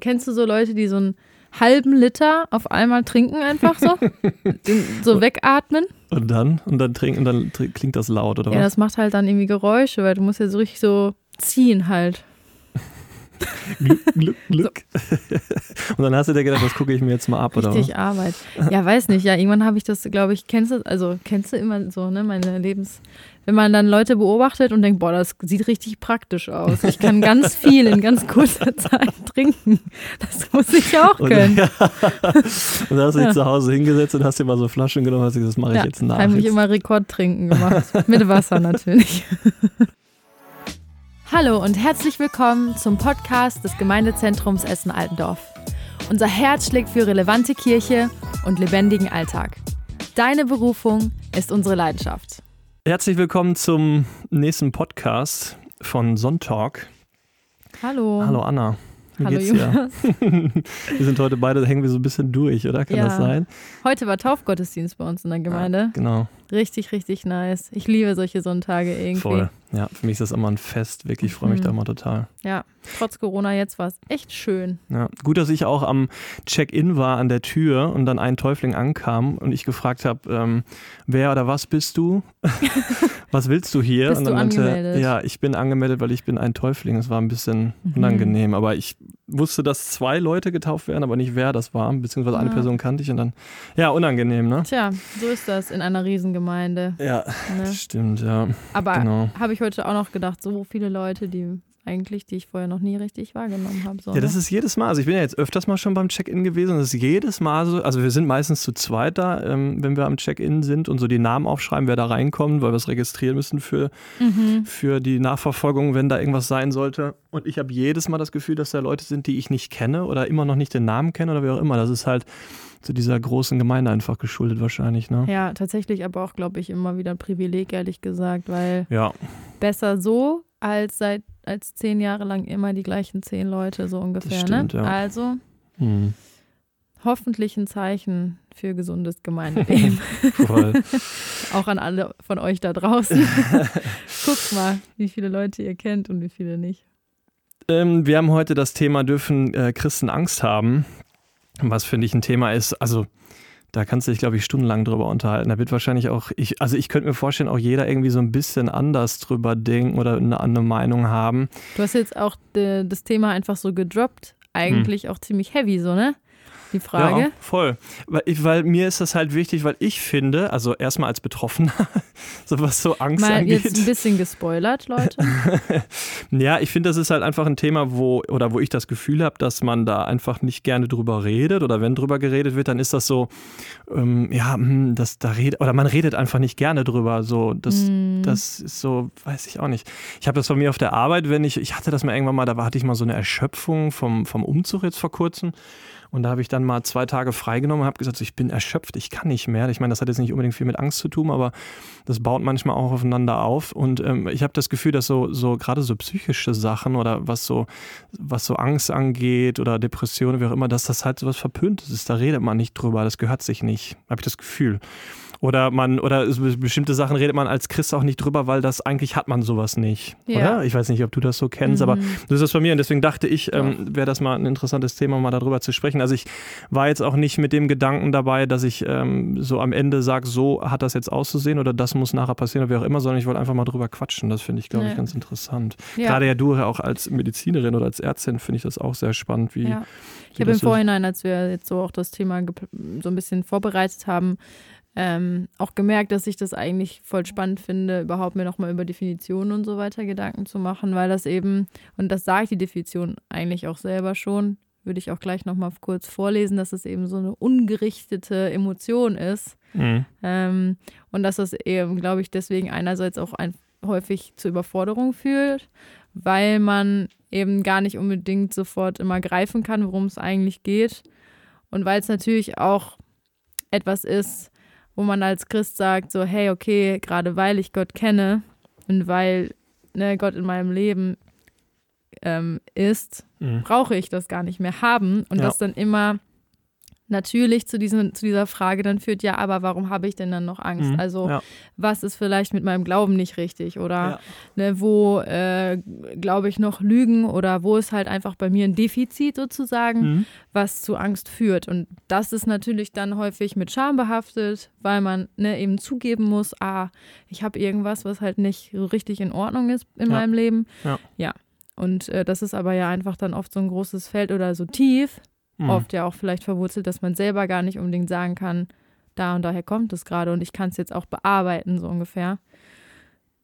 kennst du so Leute, die so einen halben Liter auf einmal trinken einfach so? So wegatmen? Und dann? Und dann trinken, dann klingt das laut, oder Ja, was? das macht halt dann irgendwie Geräusche, weil du musst ja so richtig so ziehen halt. Glück, Glück, Glück. Und dann hast du dir gedacht, das gucke ich mir jetzt mal ab, oder was? Richtig Arbeit. Ja, weiß nicht. Ja, irgendwann habe ich das, glaube ich, kennst du, also kennst du immer so, ne, meine Lebens. Wenn man dann Leute beobachtet und denkt, boah, das sieht richtig praktisch aus. Ich kann ganz viel in ganz kurzer Zeit trinken. Das muss ich auch Und, können. ja. und dann hast du dich Ja. zu Hause hingesetzt und hast dir mal so Flaschen genommen und hast gesagt, das mache ich Ja, jetzt nach. habe ich immer Rekordtrinken gemacht. Mit Wasser natürlich. Hallo und herzlich willkommen zum Podcast des Gemeindezentrums Essen-Altendorf. Unser Herz schlägt für relevante Kirche und lebendigen Alltag. Deine Berufung ist unsere Leidenschaft. Herzlich willkommen zum nächsten Podcast von Sonntag. Hallo. Hallo Anna. Wie Hallo geht's dir? Wir sind heute beide, hängen wir so ein bisschen durch, oder? Kann Ja. das sein? Heute war Taufgottesdienst bei uns in der Gemeinde. Genau, Richtig, richtig nice. Ich liebe solche Sonntage irgendwie. voll. Ja, für mich ist das immer ein Fest, wirklich. Ich freue mich Mhm. da immer total. Ja, trotz Corona jetzt war es echt schön. Ja, gut, dass ich auch am Check-in war an der Tür und dann ein Täufling ankam und ich gefragt habe, ähm, wer oder was bist du? was willst du hier? Bist und du dann angemeldet? ja, ich bin angemeldet, weil ich bin ein Täufling. Es war ein bisschen Mhm. unangenehm, aber ich wusste, dass zwei Leute getauft werden, aber nicht wer das war, beziehungsweise eine Ah. Person kannte ich und dann, ja, unangenehm, ne? Tja, so ist das in einer Riesengemeinde. Ja, Ne? stimmt, ja, Aber genau. habe ich heute auch noch gedacht, so viele Leute, die eigentlich, die ich vorher noch nie richtig wahrgenommen habe. So, Ja, das ist jedes Mal. Also ich bin ja jetzt öfters mal schon beim Check-in gewesen. und Das ist jedes Mal so. Also wir sind meistens zu zweit da, ähm, wenn wir am Check-in sind und so die Namen aufschreiben, wer da reinkommt, weil wir es registrieren müssen für, mhm. für die Nachverfolgung, wenn da irgendwas sein sollte. Und ich habe jedes Mal das Gefühl, dass da Leute sind, die ich nicht kenne oder immer noch nicht den Namen kenne oder wie auch immer. Das ist halt zu dieser großen Gemeinde einfach geschuldet wahrscheinlich. Ne? Ja, tatsächlich aber auch, glaube ich, immer wieder ein Privileg, ehrlich gesagt, weil Ja, besser so als seit als zehn Jahre lang immer die gleichen zehn Leute, so ungefähr. stimmt, ne? ja. Also hm. hoffentlich ein Zeichen für gesundes Gemeindeleben. auch an alle von euch da draußen. Guckt mal, wie viele Leute ihr kennt und wie viele nicht. Ähm, wir haben heute das Thema, dürfen äh, Christen Angst haben? Was finde ich ein Thema ist, also da kannst du dich, glaube ich, stundenlang drüber unterhalten. Da wird wahrscheinlich auch, ich, also ich könnte mir vorstellen, auch jeder irgendwie so ein bisschen anders drüber denken oder eine andere Meinung haben. Du hast jetzt auch de, das Thema einfach so gedroppt. Eigentlich auch ziemlich heavy, so, ne? Die Frage. Ja, voll. Weil, ich, weil mir ist das halt wichtig, weil ich finde, also erstmal als Betroffener, so was so Angst Mal angeht. jetzt ein bisschen gespoilert, Leute. Ja, ich finde, das ist halt einfach ein Thema, wo, oder wo ich das Gefühl habe, dass man da einfach nicht gerne drüber redet oder wenn drüber geredet wird, dann ist das so, ähm, ja, hm, das, da redet, oder man redet einfach nicht gerne drüber. So, das, Mm. das ist so, weiß ich auch nicht. Ich habe das von mir auf der Arbeit, wenn ich, ich hatte das mal irgendwann mal, da hatte ich mal so eine Erschöpfung vom, vom Umzug jetzt vor kurzem. Und da habe ich dann mal zwei Tage freigenommen und habe gesagt, ich bin erschöpft, ich kann nicht mehr. Ich meine, das hat jetzt nicht unbedingt viel mit Angst zu tun, aber das baut manchmal auch aufeinander auf. Und ähm, ich habe das Gefühl, dass so, so gerade so psychische Sachen oder was so, was so Angst angeht oder Depressionen, wie auch immer, dass das halt so was Verpöntes ist. Da redet man nicht drüber, das gehört sich nicht. Habe ich das Gefühl. Oder man, oder es- bestimmte Sachen redet man als Christ auch nicht drüber, weil das eigentlich hat man sowas nicht. Ja. Oder? Ich weiß nicht, ob du das so kennst, aber Mhm. das ist das bei mir und deswegen dachte ich, ähm, wäre das mal ein interessantes Thema, mal darüber zu sprechen. Also ich war jetzt auch nicht mit dem Gedanken dabei, dass ich ähm, so am Ende sage, so hat das jetzt auszusehen oder das muss nachher passieren oder wie auch immer, sondern ich wollte einfach mal drüber quatschen. Das finde ich, glaube ich, Ja. ganz interessant. Ja. Gerade ja du auch als Medizinerin oder als Ärztin finde ich das auch sehr spannend, wie, Ja. Ich habe im. Vorhinein, als wir jetzt so auch das Thema so ein bisschen vorbereitet haben, ähm, auch gemerkt, dass ich das eigentlich voll spannend finde, überhaupt mir nochmal über Definitionen und so weiter Gedanken zu machen, weil das eben, und das sagt die Definition eigentlich auch selber schon, würde ich auch gleich nochmal kurz vorlesen, dass es eben so eine ungerichtete Emotion ist. Mhm. Ähm, und dass das eben, glaube ich, deswegen einerseits auch ein, häufig zur Überforderung führt, weil man eben gar nicht unbedingt sofort immer greifen kann, worum es eigentlich geht. Und weil es natürlich auch etwas ist, wo man als Christ sagt, so, hey, okay, gerade weil ich Gott kenne und weil ne, Gott in meinem Leben ähm, ist, Mhm. brauche ich das gar nicht mehr haben und Ja. das dann immer natürlich zu, diesen, zu dieser Frage dann führt, ja, aber warum habe ich denn dann noch Angst? Mhm, also ja. was ist vielleicht mit meinem Glauben nicht richtig? Oder Ja. ne, wo äh, glaube ich noch Lügen oder wo ist halt einfach bei mir ein Defizit sozusagen, Mhm. was zu Angst führt. Und das ist natürlich dann häufig mit Scham behaftet, weil man ne, eben zugeben muss, ah, ich habe irgendwas, was halt nicht so richtig in Ordnung ist in Ja. meinem Leben. Ja. Und äh, das ist aber ja einfach dann oft so ein großes Feld oder so tief, Mhm. oft ja auch vielleicht verwurzelt, dass man selber gar nicht unbedingt sagen kann, da und daher kommt es gerade und ich kann es jetzt auch bearbeiten, so ungefähr.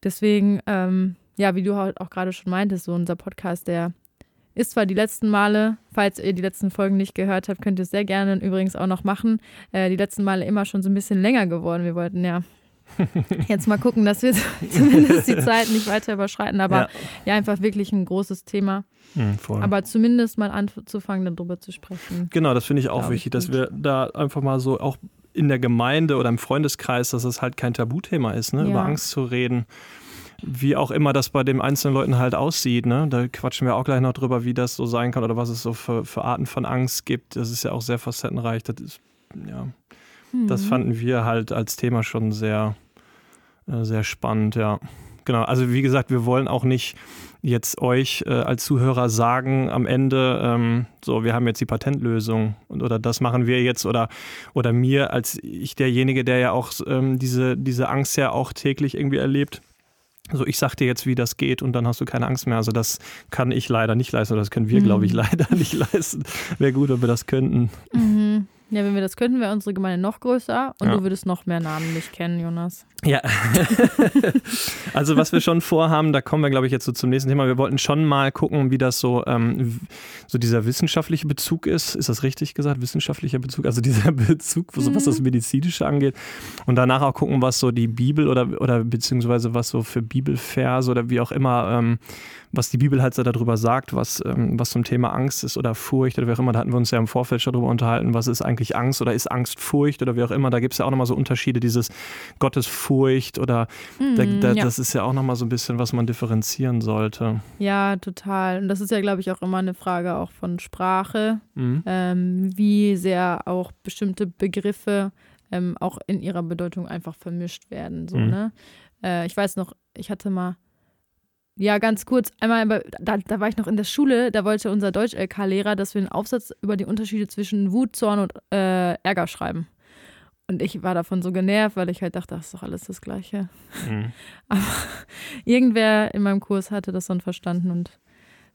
Deswegen, ähm, ja, wie du auch gerade schon meintest, so unser Podcast, der ist zwar die letzten Male, falls ihr die letzten Folgen nicht gehört habt, könnt ihr es sehr gerne übrigens auch noch machen. Äh, die letzten Male immer schon so ein bisschen länger geworden. Wir wollten ja jetzt mal gucken, dass wir zumindest die Zeit nicht weiter überschreiten, aber Ja. ja, einfach wirklich ein großes Thema. Mhm. Aber zumindest mal anzufangen, darüber zu sprechen. Genau, das finde ich auch ich wichtig, dass wir da einfach mal so auch in der Gemeinde oder im Freundeskreis, dass es halt kein Tabuthema ist, ne? Ja. über Angst zu reden. Wie auch immer das bei den einzelnen Leuten halt aussieht. Ne? Da quatschen wir auch gleich noch drüber, wie das so sein kann oder was es so für, für Arten von Angst gibt. Das ist ja auch sehr facettenreich. Das, ist, ja, das Mhm. fanden wir halt als Thema schon sehr, äh, sehr spannend, ja. Genau, also wie gesagt, wir wollen auch nicht jetzt euch äh, als Zuhörer sagen am Ende, ähm, so, wir haben jetzt die Patentlösung und, oder das machen wir jetzt oder, oder mir als ich derjenige, der ja auch ähm, diese, diese Angst ja auch täglich irgendwie erlebt. So, ich sag dir jetzt, wie das geht und dann hast du keine Angst mehr. Also das kann ich leider nicht leisten oder das können wir, Mhm. glaube ich, leider nicht leisten. Wäre gut, wenn wir das könnten. Mhm. Ja, wenn wir das könnten, wäre unsere Gemeinde noch größer und Ja. du würdest noch mehr Namen nicht kennen, Jonas. Ja. also was wir schon vorhaben, da kommen wir, glaube ich, jetzt so zum nächsten Thema. Wir wollten schon mal gucken, wie das so, ähm, so dieser wissenschaftliche Bezug ist. Ist das richtig gesagt? Wissenschaftlicher Bezug? Also dieser Bezug, so, was das Medizinische angeht. Und danach auch gucken, was so die Bibel oder, oder beziehungsweise was so für Bibelverse oder wie auch immer, ähm, was die Bibel halt so darüber sagt, was, ähm, was zum Thema Angst ist oder Furcht oder wie auch immer. Da hatten wir uns ja im Vorfeld schon darüber unterhalten, was ist eigentlich Angst oder ist Angst Furcht oder wie auch immer. Da gibt es ja auch nochmal so Unterschiede, dieses Gottesfurcht oder da, Mhm, da, ja. das ist ja auch nochmal so ein bisschen, was man differenzieren sollte. ja, total. Und das ist ja, glaube ich, auch immer eine Frage auch von Sprache, Mhm. ähm, wie sehr auch bestimmte Begriffe ähm, auch in ihrer Bedeutung einfach vermischt werden. So, Mhm. ne? Äh, ich weiß noch, ich hatte mal, ja, ganz kurz, einmal, bei- da, da war ich noch in der Schule, da wollte unser Deutsch-LK-Lehrer, dass wir einen Aufsatz über die Unterschiede zwischen Wut, Zorn und äh, Ärger schreiben. Und ich war davon so genervt, weil ich halt dachte, das ist doch alles das Gleiche. Mhm. Aber irgendwer in meinem Kurs hatte das dann verstanden und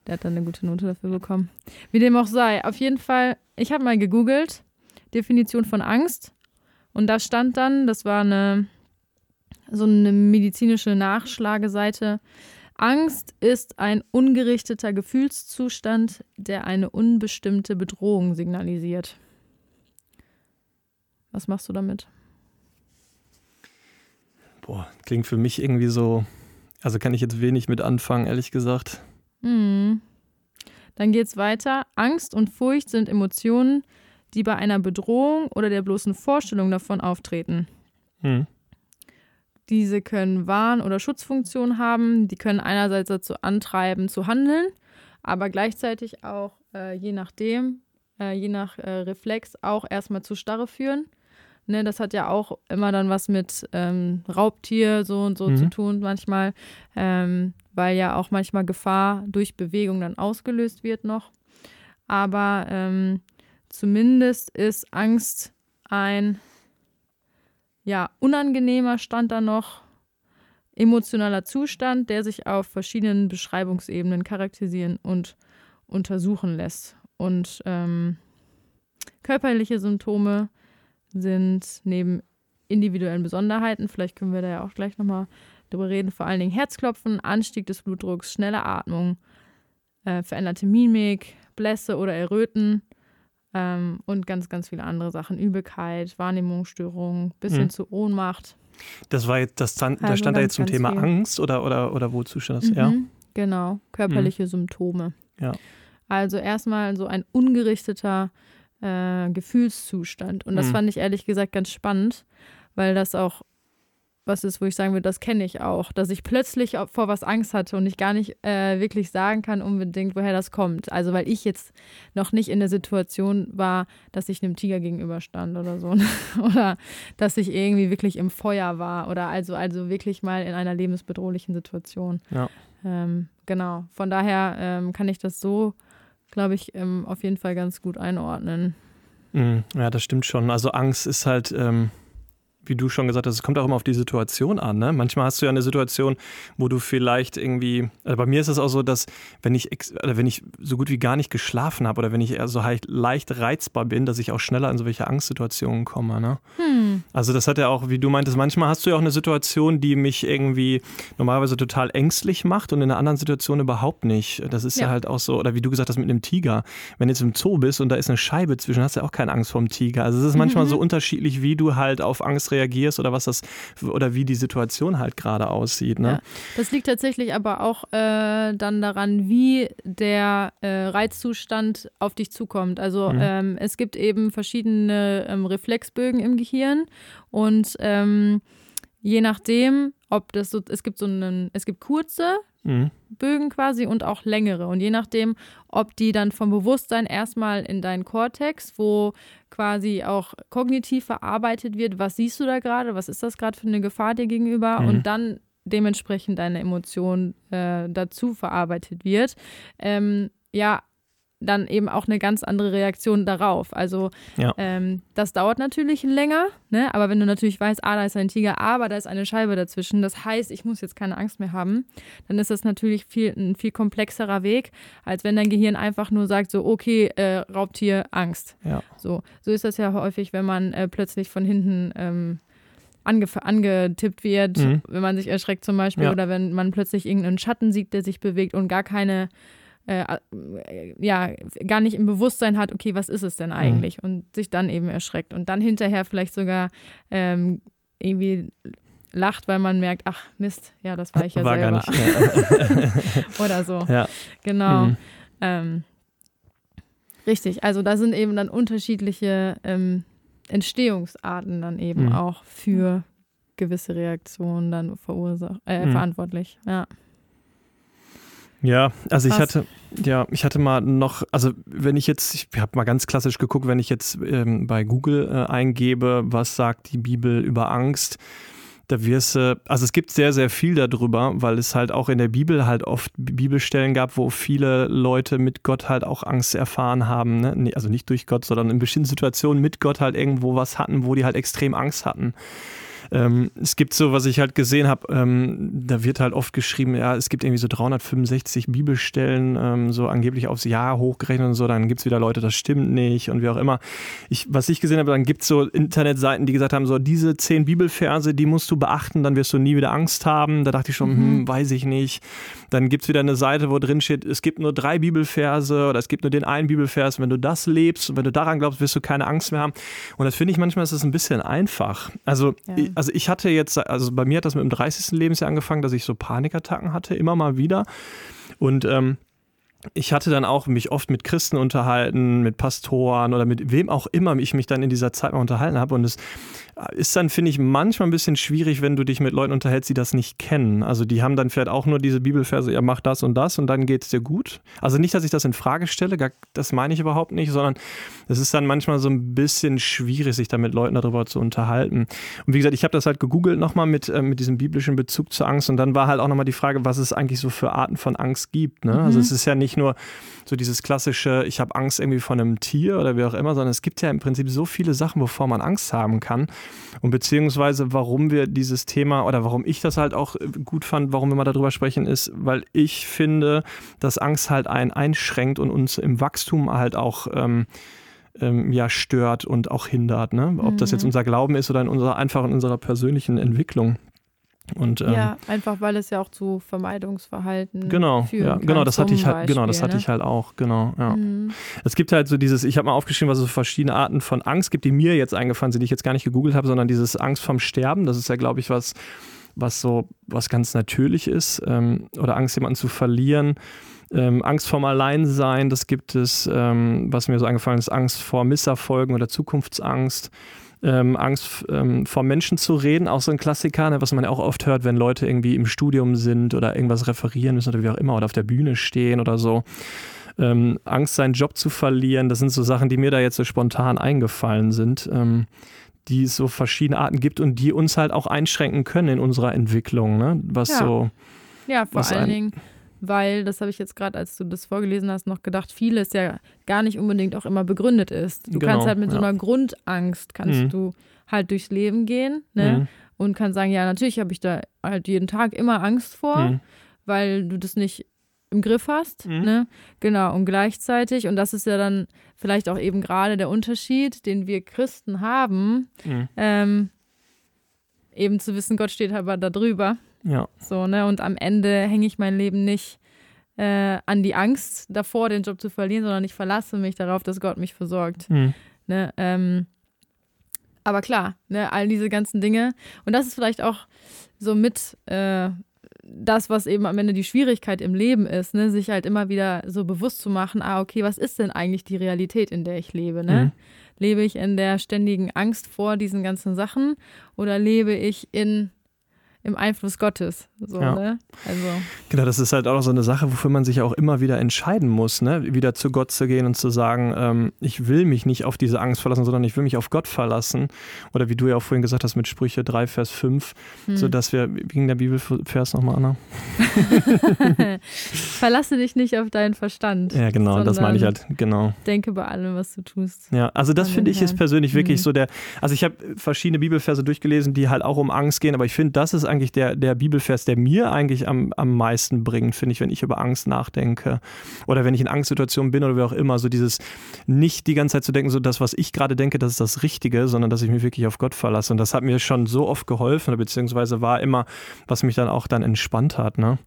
der hat dann eine gute Note dafür bekommen. Wie dem auch sei. Auf jeden Fall, ich habe mal gegoogelt, Definition von Angst. Und da stand dann, das war eine so eine medizinische Nachschlageseite. Angst ist ein ungerichteter Gefühlszustand, der eine unbestimmte Bedrohung signalisiert. Was machst du damit? Boah, klingt für mich irgendwie so, also kann ich jetzt wenig mit anfangen, ehrlich gesagt. Hm. Dann geht's weiter. Angst und Furcht sind Emotionen, die bei einer Bedrohung oder der bloßen Vorstellung davon auftreten. Mhm. Diese können Warn- oder Schutzfunktion haben. Die können einerseits dazu antreiben, zu handeln, aber gleichzeitig auch, äh, je nachdem, äh, je nach äh, Reflex, auch erstmal zu Starre führen. Ne, das hat ja auch immer dann was mit ähm, Raubtier so und so Mhm. zu tun manchmal, ähm, weil ja auch manchmal Gefahr durch Bewegung dann ausgelöst wird noch. Aber ähm, zumindest ist Angst ein ja, unangenehmer Stand da noch, emotionaler Zustand, der sich auf verschiedenen Beschreibungsebenen charakterisieren und untersuchen lässt. Und ähm, körperliche Symptome sind neben individuellen Besonderheiten, vielleicht können wir da ja auch gleich nochmal drüber reden, vor allen Dingen Herzklopfen, Anstieg des Blutdrucks, schnelle Atmung, äh, veränderte Mimik, Blässe oder Erröten ähm, und ganz, ganz viele andere Sachen. Übelkeit, Wahrnehmungsstörungen, bis Mhm. hin zu Ohnmacht. Das war jetzt, das stand, da Also stand da ganz, jetzt zum Thema viel. Angst oder, oder, oder wozu stand das? Ja. Mhm, Genau, körperliche Symptome. Ja. Also erstmal so ein ungerichteter äh, Gefühlszustand. Und das Mhm. fand ich ehrlich gesagt ganz spannend, weil das auch was ist, wo ich sagen würde, das kenne ich auch, dass ich plötzlich vor was Angst hatte und ich gar nicht äh, wirklich sagen kann unbedingt, woher das kommt. Also weil ich jetzt noch nicht in der Situation war, dass ich einem Tiger gegenüberstand oder so. oder dass ich irgendwie wirklich im Feuer war oder also, also wirklich mal in einer lebensbedrohlichen Situation. Ja. Ähm, genau. Von daher ähm, kann ich das so, glaube ich, ähm, auf jeden Fall ganz gut einordnen. Mhm. Ja, das stimmt schon. Also Angst ist halt ähm, wie du schon gesagt hast, es kommt auch immer auf die Situation an. Ne? Manchmal hast du ja eine Situation, wo du vielleicht irgendwie, also bei mir ist es auch so, dass wenn ich, oder wenn ich so gut wie gar nicht geschlafen habe oder wenn ich eher so leicht reizbar bin, dass ich auch schneller in solche Angstsituationen komme. Ne? Hm. Also das hat ja auch, wie du meintest, manchmal hast du ja auch eine Situation, die mich irgendwie normalerweise total ängstlich macht und in einer anderen Situation überhaupt nicht. Das ist ja, ja halt auch so, oder wie du gesagt hast mit einem Tiger. Wenn du jetzt im Zoo bist und da ist eine Scheibe zwischen, hast du ja auch keine Angst vor dem Tiger. Also es ist manchmal mhm. so unterschiedlich, wie du halt auf Angst reagierst oder was das oder wie die Situation halt gerade aussieht. Ne? Ja, das liegt tatsächlich aber auch äh, dann daran, wie der äh, Reizzustand auf dich zukommt. Also mhm. ähm, es gibt eben verschiedene ähm, Reflexbögen im Gehirn und ähm, je nachdem, ob das so, es gibt so einen, es gibt kurze mhm. Bögen quasi und auch längere. Und je nachdem, ob die dann vom Bewusstsein erstmal in deinen Kortex, wo quasi auch kognitiv verarbeitet wird, was siehst du da gerade, was ist das gerade für eine Gefahr dir gegenüber mhm. und dann dementsprechend deine Emotion äh, dazu verarbeitet wird. Ähm, ja, dann eben auch eine ganz andere Reaktion darauf. Also ja. ähm, das dauert natürlich länger, ne? aber wenn du natürlich weißt, ah, da ist ein Tiger, aber da ist eine Scheibe dazwischen, das heißt, ich muss jetzt keine Angst mehr haben, dann ist das natürlich viel, ein viel komplexerer Weg, als wenn dein Gehirn einfach nur sagt, so, okay, äh, Raubtier, Angst. Ja. So, so ist das ja häufig, wenn man äh, plötzlich von hinten ähm, ange angetippt wird, mhm. wenn man sich erschreckt zum Beispiel, ja. oder wenn man plötzlich irgendeinen Schatten sieht, der sich bewegt und gar keine äh, äh, ja, gar nicht im Bewusstsein hat, okay, was ist es denn mhm. eigentlich? Mhm. Und sich dann eben erschreckt und dann hinterher vielleicht sogar ähm, irgendwie lacht, weil man merkt, ach Mist, ja, das war ich ja war selber. Oder so. Ja. Genau. Mhm. Ähm, richtig, also da sind eben dann unterschiedliche ähm, Entstehungsarten dann eben mhm. auch für gewisse Reaktionen dann verursacht, äh, mhm. verantwortlich. Ja. Ja, also ich hatte, ja, ich hatte mal noch, also wenn ich jetzt, ich habe mal ganz klassisch geguckt, wenn ich jetzt ähm, bei Google äh, eingebe, was sagt die Bibel über Angst, da wirst du, also es gibt sehr, sehr viel darüber, weil es halt auch in der Bibel halt oft Bibelstellen gab, wo viele Leute mit Gott halt auch Angst erfahren haben. Ne? Also nicht durch Gott, sondern in bestimmten Situationen mit Gott halt irgendwo was hatten, wo die halt extrem Angst hatten. Ähm, es gibt so, was ich halt gesehen habe, ähm, da wird halt oft geschrieben, ja, es gibt irgendwie so 365 Bibelstellen, ähm, so angeblich aufs Jahr hochgerechnet und so, dann gibt es wieder Leute, das stimmt nicht und wie auch immer. Ich, was ich gesehen habe, dann gibt es so Internetseiten, die gesagt haben, so diese zehn Bibelverse, die musst du beachten, dann wirst du nie wieder Angst haben. Da dachte ich schon, mhm. hm, weiß ich nicht. Dann gibt es wieder eine Seite, wo drin steht, es gibt nur drei Bibelverse oder es gibt nur den einen Bibelvers. Wenn du das lebst und wenn du daran glaubst, wirst du keine Angst mehr haben. Und das finde ich manchmal ist das ein bisschen einfach. Also, ja. ich, also ich hatte jetzt, also bei mir hat das mit dem 30. Lebensjahr angefangen, dass ich so Panikattacken hatte, immer mal wieder. Und ähm, ich hatte dann auch mich oft mit Christen unterhalten, mit Pastoren oder mit wem auch immer ich mich dann in dieser Zeit mal unterhalten habe. Und es ist dann, finde ich, manchmal ein bisschen schwierig, wenn du dich mit Leuten unterhältst, die das nicht kennen. Also die haben dann vielleicht auch nur diese Bibelverse, ja, mach das und das und dann geht es dir gut. Also nicht, dass ich das in Frage stelle, das meine ich überhaupt nicht, sondern es ist dann manchmal so ein bisschen schwierig, sich da mit Leuten darüber zu unterhalten. Und wie gesagt, ich habe das halt gegoogelt nochmal mit, äh, mit diesem biblischen Bezug zur Angst und dann war halt auch nochmal die Frage, was es eigentlich so für Arten von Angst gibt. Ne? Also mhm. Also es ist ja nicht nur so dieses klassische, ich habe Angst irgendwie von einem Tier oder wie auch immer, sondern es gibt ja im Prinzip so viele Sachen, wovor man Angst haben kann. Und beziehungsweise, warum wir dieses Thema oder warum ich das halt auch äh, gut fand, warum wir mal darüber sprechen, ist, weil ich finde, dass Angst halt einen einschränkt und uns im Wachstum halt auch ähm, ähm, ja, stört und auch hindert. Ne? Ob das jetzt mhm. unser Glauben ist oder in unserer, einfach in unserer persönlichen Entwicklung. Und, ähm, ja, einfach weil es ja auch zu Vermeidungsverhalten genau, führen ja, genau, das hatte ich halt, genau, das hatte ne? ich halt auch, genau, ja. Mhm. Es gibt halt so dieses, ich habe mal aufgeschrieben, was es so verschiedene Arten von Angst gibt, die mir jetzt eingefallen sind, die ich jetzt gar nicht gegoogelt habe, sondern dieses Angst vom Sterben, das ist ja, glaube ich, was, was so, was ganz natürlich ist, ähm, oder Angst, jemanden zu verlieren. Ähm, Angst vorm Alleinsein, das gibt es, ähm, was mir so eingefallen ist, Angst vor Misserfolgen oder Zukunftsangst. Ähm, Angst ähm, vor Menschen zu reden, auch so ein Klassiker, ne, was man ja auch oft hört, wenn Leute irgendwie im Studium sind oder irgendwas referieren müssen oder wie auch immer oder auf der Bühne stehen oder so. Ähm, Angst, seinen Job zu verlieren, das sind so Sachen, die mir da jetzt so spontan eingefallen sind, ähm, die es so verschiedene Arten gibt und die uns halt auch einschränken können in unserer Entwicklung, ne? Was Ja. so. Ja, vor Was allen ein- Dingen, weil, das habe ich jetzt gerade, als du das vorgelesen hast, noch gedacht, vieles ja gar nicht unbedingt auch immer begründet ist. Du Genau, kannst halt mit so ja. einer Grundangst, kannst Mhm. du halt durchs Leben gehen ne? Mhm. und kannst sagen, ja, natürlich habe ich da halt jeden Tag immer Angst vor, Mhm. weil du das nicht im Griff hast. Mhm. Ne? Genau, und gleichzeitig, und das ist ja dann vielleicht auch eben gerade der Unterschied, den wir Christen haben, Mhm. ähm, eben zu wissen, Gott steht aber da drüber. Ja. So, ne? Und am Ende hänge ich mein Leben nicht äh, an die Angst davor, den Job zu verlieren, sondern ich verlasse mich darauf, dass Gott mich versorgt. Mhm. Ne? Ähm, aber klar, ne, all diese ganzen Dinge. Und das ist vielleicht auch so mit äh, das, was eben am Ende die Schwierigkeit im Leben ist, ne? sich halt immer wieder so bewusst zu machen, ah, okay, was ist denn eigentlich die Realität, in der ich lebe? Ne? Mhm. Lebe ich in der ständigen Angst vor diesen ganzen Sachen oder lebe ich in, im Einfluss Gottes? So, Ja. ne? Also, Genau, das ist halt auch so eine Sache, wofür man sich auch immer wieder entscheiden muss, ne? wieder zu Gott zu gehen und zu sagen, ähm, ich will mich nicht auf diese Angst verlassen, sondern ich will mich auf Gott verlassen. Oder wie du ja auch vorhin gesagt hast mit Sprüche 3, Vers 5, hm. sodass wir, wie ging der Bibelvers nochmal, Anna? verlasse dich nicht auf deinen Verstand. Ja, genau, das meine ich halt, genau. Denke bei allem, was du tust. Ja, also das finde ich ist persönlich wirklich Mhm. so der, also ich habe verschiedene Bibelverse durchgelesen, die halt auch um Angst gehen, aber ich finde, das ist eigentlich der, der Bibelvers, der mir eigentlich am, am meisten bringt, finde ich, wenn ich über Angst nachdenke oder wenn ich in Angstsituationen bin oder wie auch immer, so dieses nicht die ganze Zeit zu denken, so das, was ich gerade denke, das ist das Richtige, sondern dass ich mich wirklich auf Gott verlasse und das hat mir schon so oft geholfen, beziehungsweise war immer, was mich dann auch dann entspannt hat, ne?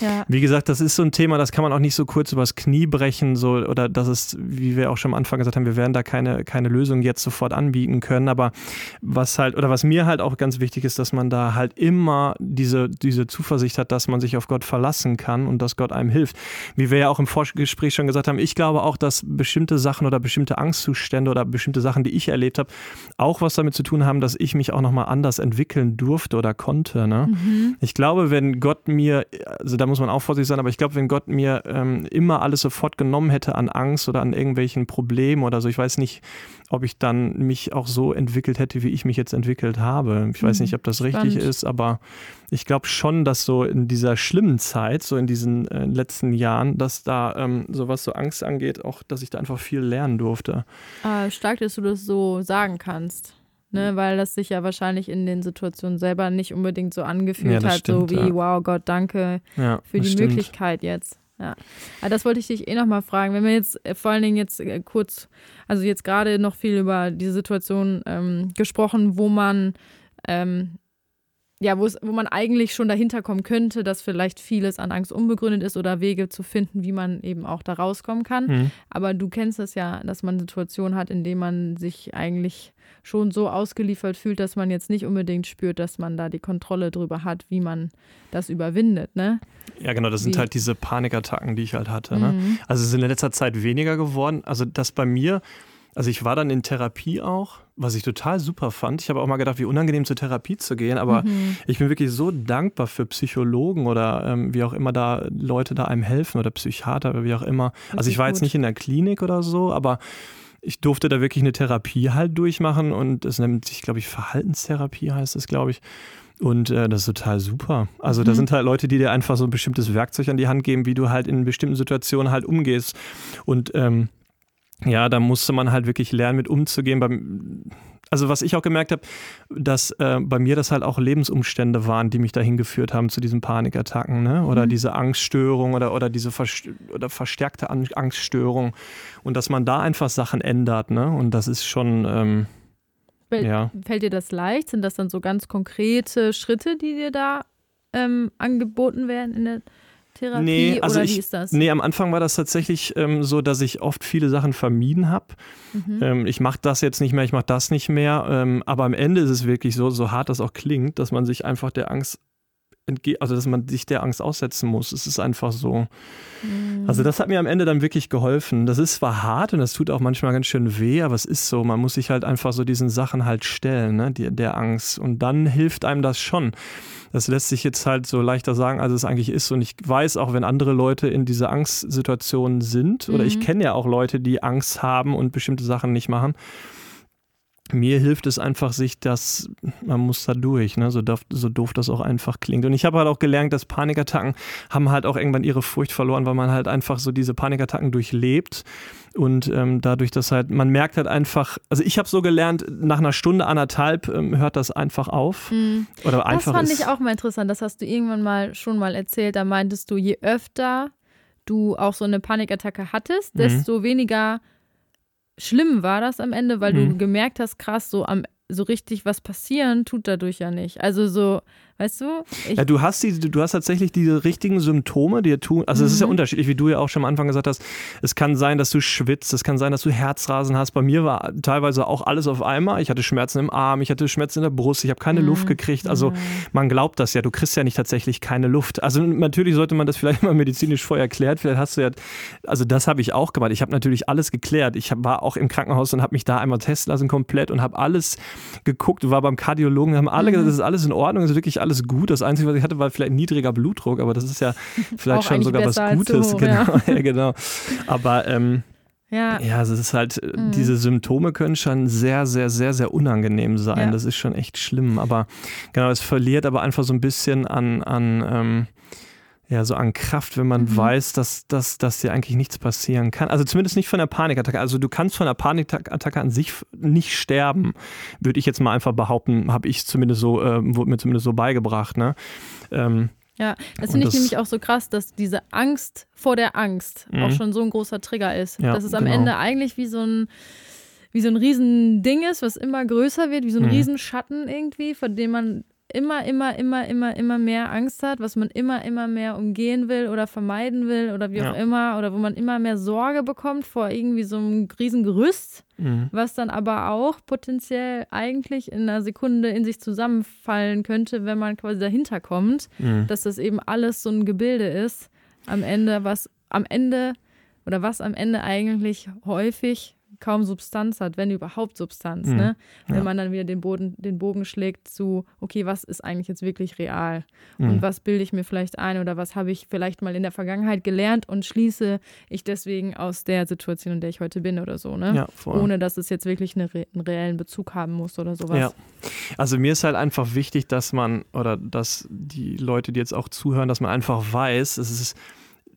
Ja. Wie gesagt, das ist so ein Thema, das kann man auch nicht so kurz übers Knie brechen, so, oder das ist, wie wir auch schon am Anfang gesagt haben, wir werden da keine, keine Lösung jetzt sofort anbieten können. Aber was halt, oder was mir halt auch ganz wichtig ist, dass man da halt immer diese, diese Zuversicht hat, dass man sich auf Gott verlassen kann und dass Gott einem hilft. Wie wir ja auch im Vorgespräch schon gesagt haben, ich glaube auch, dass bestimmte Sachen oder bestimmte Angstzustände oder bestimmte Sachen, die ich erlebt habe, auch was damit zu tun haben, dass ich mich auch nochmal anders entwickeln durfte oder konnte. Ne? Mhm. Ich glaube, wenn Gott mir, also da muss man auch vorsichtig sein, aber ich glaube, wenn Gott mir ähm, immer alles sofort genommen hätte an Angst oder an irgendwelchen Problemen oder so, ich weiß nicht, ob ich dann mich auch so entwickelt hätte, wie ich mich jetzt entwickelt habe. Ich weiß Mhm. nicht, ob das richtig Spannend. ist, aber ich glaube schon, dass so in dieser schlimmen Zeit, so in diesen äh, letzten Jahren, dass da ähm, so was so Angst angeht, auch, dass ich da einfach viel lernen durfte. Äh, stark, dass du das so sagen kannst. Mhm. Ne, weil das sich ja wahrscheinlich in den Situationen selber nicht unbedingt so angefühlt Ja, hat, so stimmt, wie, ja. wow, Gott, danke Ja, für die stimmt. Möglichkeit jetzt. Ja. Aber das wollte ich dich eh nochmal fragen. Wenn wir jetzt äh, vor allen Dingen jetzt äh, kurz, also jetzt gerade noch viel über diese Situation ähm, gesprochen, wo man ähm, ja, wo, es, wo man eigentlich schon dahinter kommen könnte, dass vielleicht vieles an Angst unbegründet ist oder Wege zu finden, wie man eben auch da rauskommen kann. Hm. Aber du kennst es ja, dass man Situationen hat, in denen man sich eigentlich schon so ausgeliefert fühlt, dass man jetzt nicht unbedingt spürt, dass man da die Kontrolle drüber hat, wie man das überwindet, ne? Ja, genau, das sind Wie- halt diese Panikattacken, die ich halt hatte. Ne? Mhm. Also es ist in letzter Zeit weniger geworden. Also das bei mir, also ich war dann in Therapie auch, was ich total super fand. Ich habe auch mal gedacht, wie unangenehm zur Therapie zu gehen, aber Mhm. ich bin wirklich so dankbar für Psychologen oder ähm, wie auch immer da Leute da einem helfen oder Psychiater oder wie auch immer. also Richtig ich war jetzt gut. nicht in der Klinik oder so, aber ich durfte da wirklich eine Therapie halt durchmachen und es nennt sich, glaube ich, Verhaltenstherapie heißt es, glaube ich. Und äh, das ist total super. Also da Mhm. sind halt Leute, die dir einfach so ein bestimmtes Werkzeug an die Hand geben, wie du halt in bestimmten Situationen halt umgehst. Und ähm, ja, da musste man halt wirklich lernen, mit umzugehen. Beim, also was ich auch gemerkt habe, dass äh, bei mir das halt auch Lebensumstände waren, die mich dahin geführt haben zu diesen Panikattacken, ne? Oder Mhm. diese Angststörung oder, oder diese vers oder verstärkte An Angststörung. Und dass man da einfach Sachen ändert, ne? Und das ist schon, ähm, Fällt- ja. Fällt dir das leicht? Sind das dann so ganz konkrete Schritte, die dir da ähm, angeboten werden in der Therapie? Nee, also Oder ich- wie ist das? Nee, am Anfang war das tatsächlich ähm, so, dass ich oft viele Sachen vermieden habe. Mhm. Ähm, ich mache das jetzt nicht mehr, ich mache das nicht mehr. Ähm, aber am Ende ist es wirklich so, so hart das auch klingt, dass man sich einfach der Angst also dass man sich der Angst aussetzen muss. Es ist einfach so. Mhm. Also das hat mir am Ende dann wirklich geholfen. Das ist zwar hart und das tut auch manchmal ganz schön weh, aber es ist so, man muss sich halt einfach so diesen Sachen halt stellen, ne? Die, der Angst. Und dann hilft einem das schon. Das lässt sich jetzt halt so leichter sagen, als es eigentlich ist. Und ich weiß auch, wenn andere Leute in dieser Angstsituation sind, oder ich mhm. kenne ja auch Leute, die Angst haben und bestimmte Sachen nicht machen mir hilft es einfach, sich das, man muss da durch, ne? so, doof, so doof das auch einfach klingt. Und ich habe halt auch gelernt, dass Panikattacken haben halt auch irgendwann ihre Furcht verloren, weil man halt einfach so diese Panikattacken durchlebt. Und ähm, dadurch, dass halt, man merkt halt einfach, also ich habe so gelernt, nach einer Stunde, anderthalb ähm, hört das einfach auf. Mhm. Oder einfach das fand ich auch mal interessant, das hast du irgendwann mal schon mal erzählt. Da meintest du, je öfter du auch so eine Panikattacke hattest, mhm. desto weniger schlimm war das am Ende, weil mhm. du gemerkt hast, krass, so am so richtig was passieren tut dadurch ja nicht. Also so, Weißt du? ja, du hast, die, du hast tatsächlich diese richtigen Symptome, die tun. Also, es mhm. ist ja mhm. unterschiedlich, wie du ja auch schon am Anfang gesagt hast. Es kann sein, dass du schwitzt, es kann sein, dass du Herzrasen hast. Bei mir war teilweise auch alles auf einmal. Ich hatte Schmerzen im Arm, ich hatte Schmerzen in der Brust, ich habe keine mhm. Luft gekriegt. Also, mhm. man glaubt das ja. Du kriegst ja nicht tatsächlich keine Luft. Also, natürlich sollte man das vielleicht mal medizinisch vorher erklärt. Vielleicht hast du ja. Also, das habe ich auch gemacht. Ich habe natürlich alles geklärt. Ich war auch im Krankenhaus und habe mich da einmal testen lassen komplett und habe alles geguckt. War beim Kardiologen, haben alle gesagt, das ist alles in Ordnung, ist wirklich alles alles gut. Das Einzige, was ich hatte, war vielleicht niedriger Blutdruck, aber das ist ja vielleicht schon sogar was Gutes. Hoch, genau, ja. ja. genau. Aber ähm, ja. ja, also es ist halt, äh, mhm. diese Symptome können schon sehr, sehr, sehr, sehr unangenehm sein. Ja. Das ist schon echt schlimm. Aber genau, es verliert aber einfach so ein bisschen an, an ähm, ja, so an Kraft, wenn man mhm. weiß, dass, dass, dass dir eigentlich nichts passieren kann. Also zumindest nicht von der Panikattacke. Also du kannst von der Panikattacke an sich nicht sterben, würde ich jetzt mal einfach behaupten, habe ich zumindest so, äh, wurde mir zumindest so beigebracht. Ne? Ähm, ja, das finde ich nämlich auch so krass, dass diese Angst vor der Angst mhm. auch schon so ein großer Trigger ist. Ja, dass es am genau. Ende eigentlich wie so ein wie so ein Riesending ist, was immer größer wird, wie so ein mhm. Riesenschatten irgendwie, von dem man immer, immer, immer, immer, immer mehr Angst hat, was man immer, immer mehr umgehen will oder vermeiden will oder wie ja. auch immer, oder wo man immer mehr Sorge bekommt vor irgendwie so einem riesen Gerüst, mhm. was dann aber auch potenziell eigentlich in einer Sekunde in sich zusammenfallen könnte, wenn man quasi dahinter kommt, mhm. dass das eben alles so ein Gebilde ist, am Ende, was am Ende oder was am Ende eigentlich häufig kaum Substanz hat, wenn überhaupt Substanz. Mhm. Ne? Wenn ja. man dann wieder den, Boden, den Bogen schlägt zu, okay, was ist eigentlich jetzt wirklich real? Mhm. Und was bilde ich mir vielleicht ein oder was habe ich vielleicht mal in der Vergangenheit gelernt und schließe ich deswegen aus der Situation, in der ich heute bin oder so. Ne? Ja, Ohne dass es jetzt wirklich eine, einen reellen Bezug haben muss oder sowas. Ja. Also mir ist halt einfach wichtig, dass man oder dass die Leute, die jetzt auch zuhören, dass man einfach weiß, es ist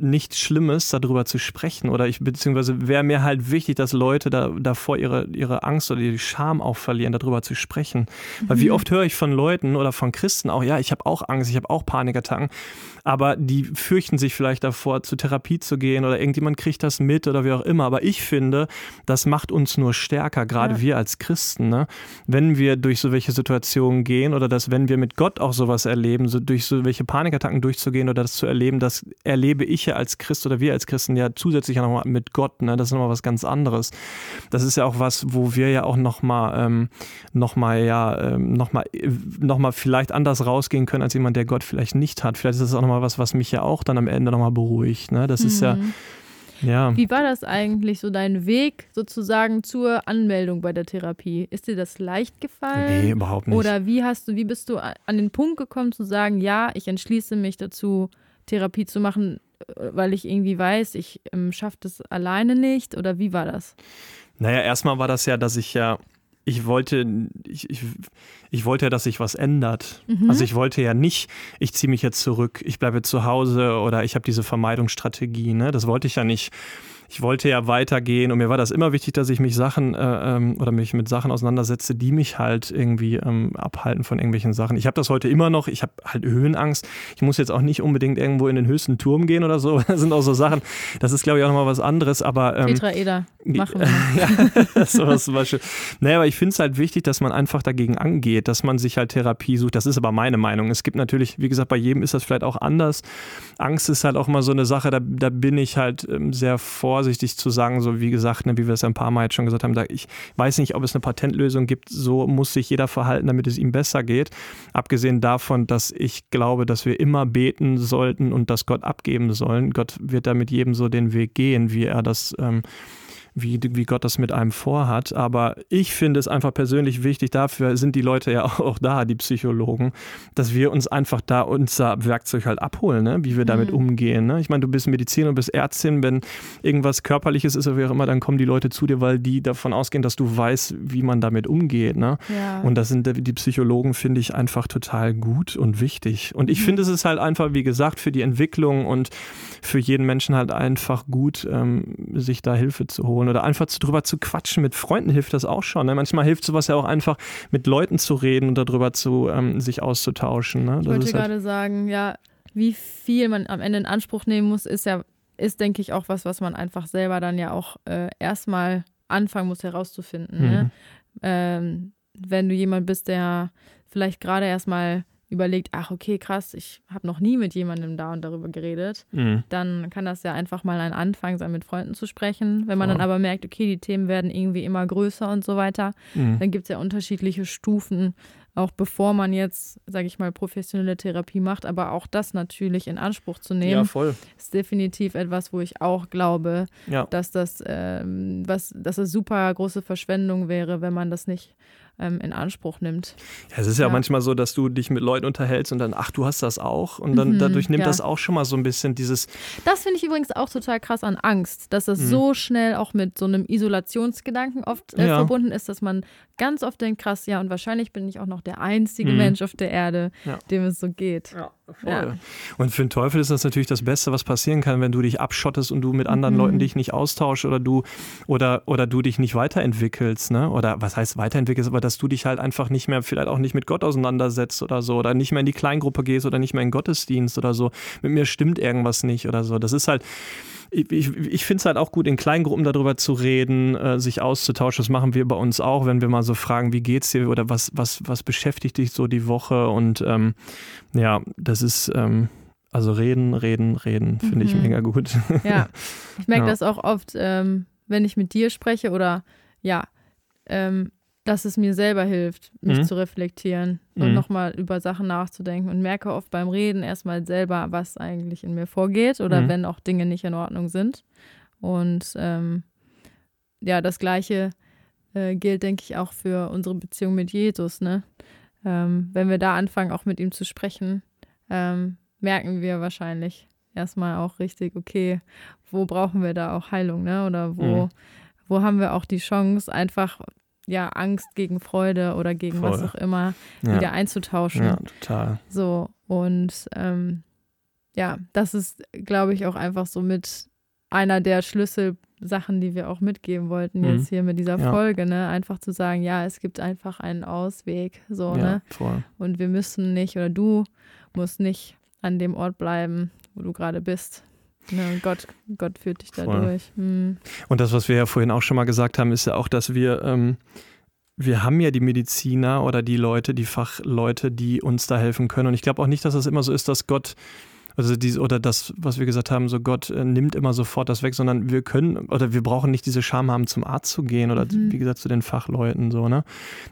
nichts Schlimmes, darüber zu sprechen. Oder ich, beziehungsweise wäre mir halt wichtig, dass Leute da, davor ihre, ihre Angst oder die Scham auch verlieren, darüber zu sprechen. Weil wie mhm. oft höre ich von Leuten oder von Christen auch, ja, ich habe auch Angst, ich habe auch Panikattacken aber die fürchten sich vielleicht davor, zur Therapie zu gehen oder irgendjemand kriegt das mit oder wie auch immer. Aber ich finde, das macht uns nur stärker, gerade ja. wir als Christen, ne? wenn wir durch so welche Situationen gehen oder dass, wenn wir mit Gott auch sowas erleben, so durch so welche Panikattacken durchzugehen oder das zu erleben, das erlebe ich ja als Christ oder wir als Christen ja zusätzlich ja nochmal mit Gott. Ne? Das ist nochmal was ganz anderes. Das ist ja auch was, wo wir ja auch nochmal ähm, noch ja, ähm, noch noch vielleicht anders rausgehen können als jemand, der Gott vielleicht nicht hat. Vielleicht ist das auch nochmal nochmal was, was mich ja auch dann am Ende nochmal beruhigt. Ne? Das mhm. ist ja. Mhm. Ja. Wie war das eigentlich, so dein Weg sozusagen zur Anmeldung bei der Therapie? Ist dir das leicht gefallen? Nee, überhaupt nicht. Oder wie hast du, wie bist du an den Punkt gekommen zu sagen, ja, ich entschließe mich dazu, Therapie zu machen, weil ich irgendwie weiß, ich ähm, schaffe das alleine nicht? Oder wie war das? Naja, erstmal war das ja, dass ich ja ich wollte, ich, ich, ich, wollte ja, dass sich was ändert. Mhm. Also ich wollte ja nicht, ich ziehe mich jetzt zurück, ich bleibe zu Hause oder ich habe diese Vermeidungsstrategie. Ne? Das wollte ich ja nicht ich wollte ja weitergehen und mir war das immer wichtig, dass ich mich Sachen äh, ähm, oder mich mit Sachen auseinandersetze, die mich halt irgendwie ähm, abhalten von irgendwelchen Sachen. Ich habe das heute immer noch, ich habe halt Höhenangst. Ich muss jetzt auch nicht unbedingt irgendwo in den höchsten Turm gehen oder so. Das sind auch so Sachen, das ist glaube ich auch nochmal was anderes, aber... Ähm, Tetraeder, machen wir. ja, sowas zum Beispiel. Naja, aber ich finde es halt wichtig, dass man einfach dagegen angeht, dass man sich halt Therapie sucht. Das ist aber meine Meinung. Es gibt natürlich, wie gesagt, bei jedem ist das vielleicht auch anders. Angst ist halt auch mal so eine Sache, da, da bin ich halt ähm, sehr vor vorsichtig zu sagen, so wie gesagt, ne, wie wir es ein paar Mal jetzt schon gesagt haben, da, ich weiß nicht, ob es eine Patentlösung gibt, so muss sich jeder verhalten, damit es ihm besser geht. Abgesehen davon, dass ich glaube, dass wir immer beten sollten und dass Gott abgeben sollen. Gott wird da mit jedem so den Weg gehen, wie er das ähm, wie, wie Gott das mit einem vorhat. Aber ich finde es einfach persönlich wichtig, dafür sind die Leute ja auch da, die Psychologen, dass wir uns einfach da unser Werkzeug halt abholen, ne? wie wir damit mhm. umgehen. Ne? Ich meine, du bist Mediziner, du bist Ärztin, wenn irgendwas Körperliches ist oder wie auch immer, dann kommen die Leute zu dir, weil die davon ausgehen, dass du weißt, wie man damit umgeht. Ne? Ja. Und das sind die Psychologen, finde ich, einfach total gut und wichtig. Und ich mhm. finde, es ist halt einfach, wie gesagt, für die Entwicklung und für jeden Menschen halt einfach gut, ähm, sich da Hilfe zu holen oder einfach zu, drüber zu quatschen. Mit Freunden hilft das auch schon. Ne? Manchmal hilft sowas ja auch einfach, mit Leuten zu reden und darüber zu ähm, sich auszutauschen. Ne? Ich wollte halt gerade sagen, ja, wie viel man am Ende in Anspruch nehmen muss, ist ja, ist, denke ich, auch was, was man einfach selber dann ja auch äh, erstmal anfangen muss herauszufinden. Ne? Mhm. Ne? Ähm, wenn du jemand bist, der vielleicht gerade erstmal überlegt, ach okay, krass, ich habe noch nie mit jemandem da und darüber geredet, mhm. dann kann das ja einfach mal ein Anfang sein, mit Freunden zu sprechen. Wenn man ja. dann aber merkt, okay, die Themen werden irgendwie immer größer und so weiter, mhm. dann gibt es ja unterschiedliche Stufen, auch bevor man jetzt, sage ich mal, professionelle Therapie macht, aber auch das natürlich in Anspruch zu nehmen, ja, voll. ist definitiv etwas, wo ich auch glaube, ja. dass das, ähm, was, dass es super große Verschwendung wäre, wenn man das nicht ähm, in Anspruch nimmt. Ja, es ist ja, ja, manchmal so, dass du dich mit Leuten unterhältst und dann, ach, du hast das auch. Und dann mhm, dadurch nimmt ja. das auch schon mal so ein bisschen dieses. Das finde ich übrigens auch total krass an Angst, dass das mhm. so schnell auch mit so einem Isolationsgedanken oft äh, ja. verbunden ist, dass man ganz oft denkt, krass, ja, und wahrscheinlich bin ich auch noch der einzige mhm. Mensch auf der Erde, dem es so geht. Ja. Ja. Und für den Teufel ist das natürlich das Beste, was passieren kann, wenn du dich abschottest und du mit anderen mhm. Leuten dich nicht austauschst oder du oder, oder du dich nicht weiterentwickelst, ne? Oder was heißt weiterentwickelst, aber dass du dich halt einfach nicht mehr, vielleicht auch nicht mit Gott auseinandersetzt oder so, oder nicht mehr in die Kleingruppe gehst oder nicht mehr in Gottesdienst oder so. Mit mir stimmt irgendwas nicht oder so. Das ist halt ich, ich finde es halt auch gut, in Kleingruppen darüber zu reden, äh, sich auszutauschen. Das machen wir bei uns auch, wenn wir mal so fragen, wie geht's dir oder was, was, was beschäftigt dich so die Woche? Und ähm, ja, das ist. Ähm, also reden, reden, reden, finde ich mhm. mega gut. Ja, ich merke ja. das auch oft, ähm, wenn ich mit dir spreche oder ja, ähm, dass es mir selber hilft, mich mhm. zu reflektieren und mhm. nochmal über Sachen nachzudenken und merke oft beim Reden erstmal selber, was eigentlich in mir vorgeht oder mhm. wenn auch Dinge nicht in Ordnung sind. Und ähm, ja, das Gleiche äh, gilt, denke ich, auch für unsere Beziehung mit Jesus. Ne? Ähm, wenn wir da anfangen, auch mit ihm zu sprechen, ähm, merken wir wahrscheinlich erstmal auch richtig, okay, wo brauchen wir da auch Heilung, ne? Oder wo, mhm. wo haben wir auch die Chance, einfach ja, Angst gegen Freude oder gegen Voll. was auch immer ja. wieder einzutauschen. Ja, total. So, und ähm, ja, das ist, glaube ich, auch einfach so mit einer der Schlüsselsachen, die wir auch mitgeben wollten mhm. jetzt hier mit dieser ja. Folge, ne? Einfach zu sagen, ja, es gibt einfach einen Ausweg, so, ja, ne? Voll. Und wir müssen nicht oder du musst nicht an dem Ort bleiben, wo du gerade bist. Ja, Gott, Gott führt dich da Voll. durch. Hm. Und das, was wir ja vorhin auch schon mal gesagt haben, ist ja auch, dass wir, ähm, wir haben ja die Mediziner oder die Leute, die Fachleute, die uns da helfen können. Und ich glaube auch nicht, dass es das immer so ist, dass Gott also diese, oder das, was wir gesagt haben, so Gott äh, nimmt immer sofort das weg, sondern wir können oder wir brauchen nicht diese Scham haben, zum Arzt zu gehen oder mhm. wie gesagt zu den Fachleuten so, ne?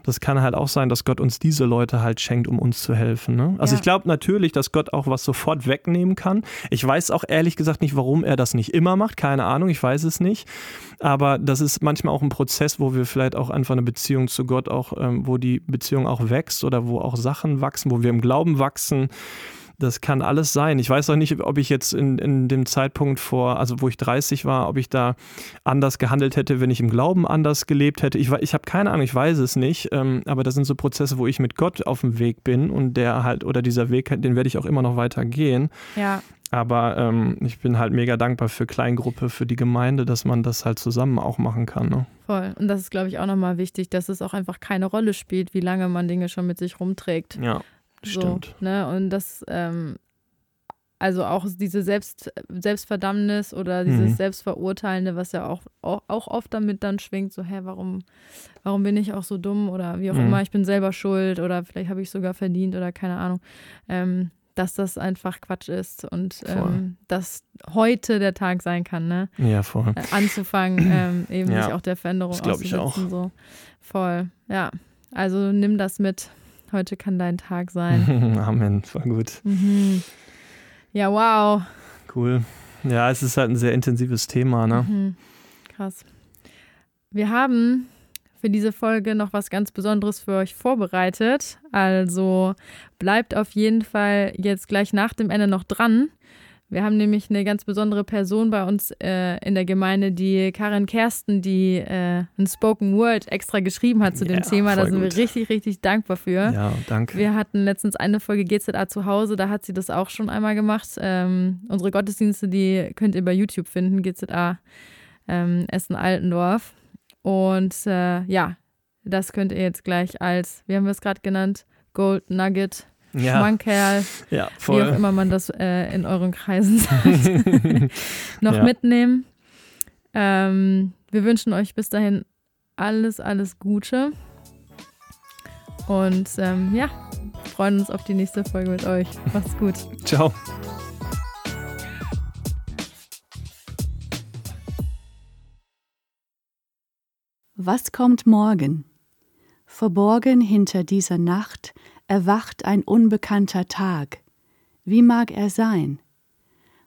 Das kann halt auch sein, dass Gott uns diese Leute halt schenkt, um uns zu helfen. Ne? Also ja. ich glaube natürlich, dass Gott auch was sofort wegnehmen kann. Ich weiß auch ehrlich gesagt nicht, warum er das nicht immer macht. Keine Ahnung, ich weiß es nicht. Aber das ist manchmal auch ein Prozess, wo wir vielleicht auch einfach eine Beziehung zu Gott auch, ähm, wo die Beziehung auch wächst oder wo auch Sachen wachsen, wo wir im Glauben wachsen. Das kann alles sein. Ich weiß auch nicht, ob ich jetzt in, in dem Zeitpunkt vor, also wo ich 30 war, ob ich da anders gehandelt hätte, wenn ich im Glauben anders gelebt hätte. Ich, ich habe keine Ahnung, ich weiß es nicht. Ähm, aber das sind so Prozesse, wo ich mit Gott auf dem Weg bin und der halt, oder dieser Weg, den werde ich auch immer noch weiter gehen. Ja. Aber ähm, ich bin halt mega dankbar für Kleingruppe, für die Gemeinde, dass man das halt zusammen auch machen kann. Ne? Voll. Und das ist, glaube ich, auch nochmal wichtig, dass es auch einfach keine Rolle spielt, wie lange man Dinge schon mit sich rumträgt. Ja. Stimmt. So, ne? Und das, ähm, also auch diese Selbst, Selbstverdammnis oder dieses mhm. Selbstverurteilende, was ja auch, auch, auch, oft damit dann schwingt, so, hä, warum, warum bin ich auch so dumm oder wie auch mhm. immer, ich bin selber schuld oder vielleicht habe ich sogar verdient oder keine Ahnung. Ähm, dass das einfach Quatsch ist und ähm, dass heute der Tag sein kann, ne? Ja, voll. Äh, anzufangen, ähm, eben Ja, sich auch der Veränderung das glaub ich auszusetzen. So. Voll, ja. Also nimm das mit. Heute kann dein Tag sein. Amen, voll gut. mhm. Ja, wow. Cool. Ja, es ist halt ein sehr intensives Thema, ne? Mhm. Krass. Wir haben für diese Folge noch was ganz Besonderes für euch vorbereitet. Also bleibt auf jeden Fall jetzt gleich nach dem Ende noch dran. Wir haben nämlich eine ganz besondere Person bei uns äh, in der Gemeinde, die Karin Kersten, die äh, ein Spoken Word extra geschrieben hat zu dem Ja, Thema. Da sind gut. wir richtig, richtig dankbar für. Ja, danke. Wir hatten letztens eine Folge GZA zu Hause, da hat sie das auch schon einmal gemacht. Ähm, unsere Gottesdienste, die könnt ihr bei YouTube finden, GZA ähm, Essen-Altendorf. Und äh, ja, das könnt ihr jetzt gleich als, wie haben wir es gerade genannt, Gold Nugget, ja, Schmankerl, ja, wie auch voll. immer man das äh, in euren Kreisen sagt, noch Ja. mitnehmen. Ähm, wir wünschen euch bis dahin alles, alles Gute. Und ähm, ja, freuen uns auf die nächste Folge mit euch. Macht's gut. Ciao. Was kommt morgen? Verborgen hinter dieser Nacht erwacht ein unbekannter Tag. Wie mag er sein?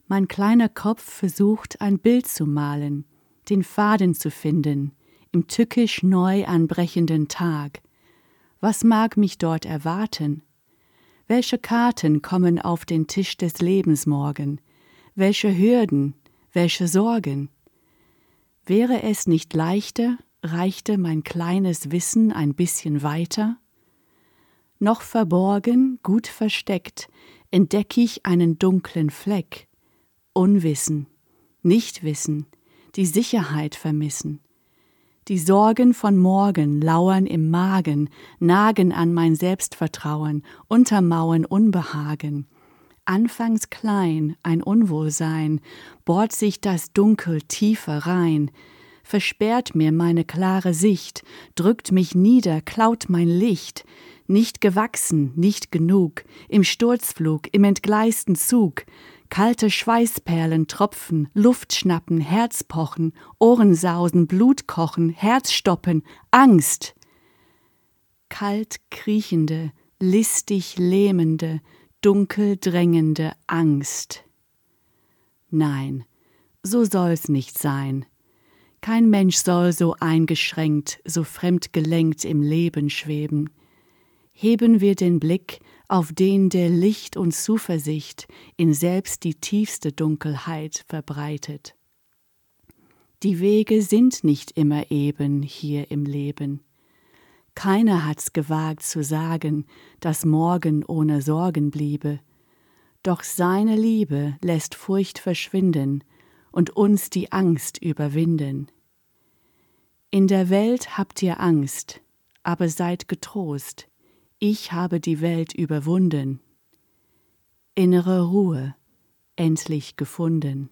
Mein kleiner Kopf versucht ein Bild zu malen, den Faden zu finden, im tückisch neu anbrechenden Tag. Was mag mich dort erwarten? Welche Karten kommen auf den Tisch des Lebens morgen? Welche Hürden, welche Sorgen? Wäre es nicht leichter, reichte mein kleines Wissen ein bisschen weiter? Noch verborgen, gut versteckt, entdeck ich einen dunklen Fleck. Unwissen, Nichtwissen, die Sicherheit vermissen. Die Sorgen von morgen lauern im Magen, nagen an mein Selbstvertrauen, untermauern Unbehagen. Anfangs klein, ein Unwohlsein, bohrt sich das Dunkel tiefer rein, versperrt mir meine klare Sicht, drückt mich nieder, klaut mein Licht, nicht gewachsen, nicht genug, im Sturzflug, im entgleisten Zug, kalte Schweißperlen tropfen, Luft schnappen, Herz pochen, Ohrensausen, Blut kochen, Herz stoppen, Angst. Kalt kriechende, listig lähmende, dunkel drängende Angst. Nein, so soll's nicht sein. Kein Mensch soll so eingeschränkt, so fremdgelenkt im Leben schweben. Heben wir den Blick auf den, der Licht und Zuversicht in selbst die tiefste Dunkelheit verbreitet. Die Wege sind nicht immer eben hier im Leben. Keiner hat's gewagt zu sagen, dass morgen ohne Sorgen bliebe. Doch seine Liebe lässt Furcht verschwinden und uns die Angst überwinden. In der Welt habt ihr Angst, aber seid getrost, ich habe die Welt überwunden. Innere Ruhe endlich gefunden.